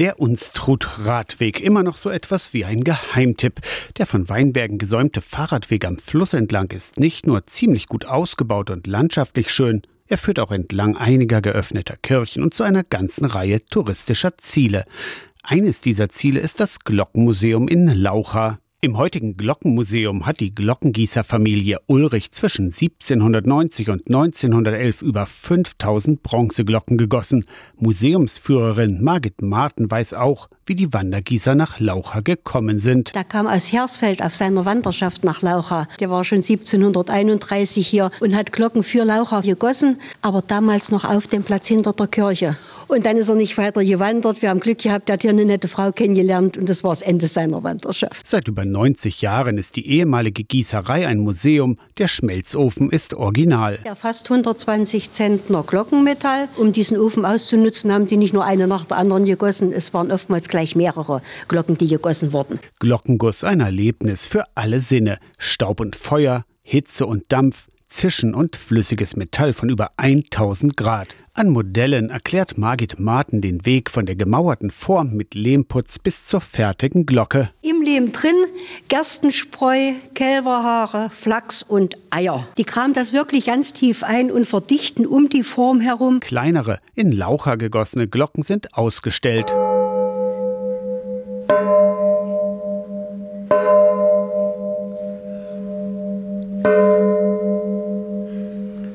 Der Unstrut-Radweg, immer noch so etwas wie ein Geheimtipp. Der von Weinbergen gesäumte Fahrradweg am Fluss entlang ist nicht nur ziemlich gut ausgebaut und landschaftlich schön, er führt auch entlang einiger geöffneter Kirchen und zu einer ganzen Reihe touristischer Ziele. Eines dieser Ziele ist das Glockenmuseum in Laucha. Im heutigen Glockenmuseum hat die Glockengießerfamilie Ulrich zwischen 1790 und 1911 über 5000 Bronzeglocken gegossen. Museumsführerin Margit Marten weiß auch, wie die Wandergießer nach Laucha gekommen sind. Der kam aus Hersfeld auf seiner Wanderschaft nach Laucha. Der war schon 1731 hier und hat Glocken für Laucha gegossen, aber damals noch auf dem Platz hinter der Kirche. Und dann ist er nicht weiter gewandert. Wir haben Glück gehabt, er hat hier eine nette Frau kennengelernt und das war das Ende seiner Wanderschaft. Seit über 90 Jahren ist die ehemalige Gießerei ein Museum. Der Schmelzofen ist original. Ja, fast 120 Zentner Glockenmetall. Um diesen Ofen auszunutzen, haben die nicht nur eine nach der anderen gegossen. Es waren oftmals gleich mehrere Glocken, die gegossen wurden. Glockenguss ein Erlebnis für alle Sinne. Staub und Feuer, Hitze und Dampf, Zischen und flüssiges Metall von über 1000 Grad. An Modellen erklärt Margit Marten den Weg von der gemauerten Form mit Lehmputz bis zur fertigen Glocke. Im Lehm drin Gerstenspreu, Kälberhaare, Flachs und Eier. Die kramen das wirklich ganz tief ein und verdichten um die Form herum. Kleinere, in Laucher gegossene Glocken sind ausgestellt.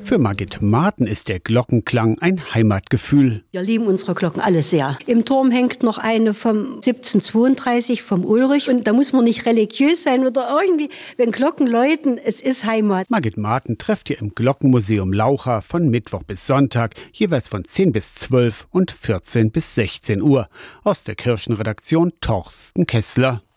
Für Margit Marten ist der Glockenklang ein Heimatgefühl. Wir lieben unsere Glocken alle sehr. Im Turm hängt noch eine vom 1732 vom Ulrich und da muss man nicht religiös sein oder irgendwie, wenn Glocken läuten, es ist Heimat. Margit Marten trefft ihr im Glockenmuseum Laucha von Mittwoch bis Sonntag, jeweils von 10 bis 12 und 14 bis 16 Uhr. Aus der Kirchenredaktion Torsten Kessler.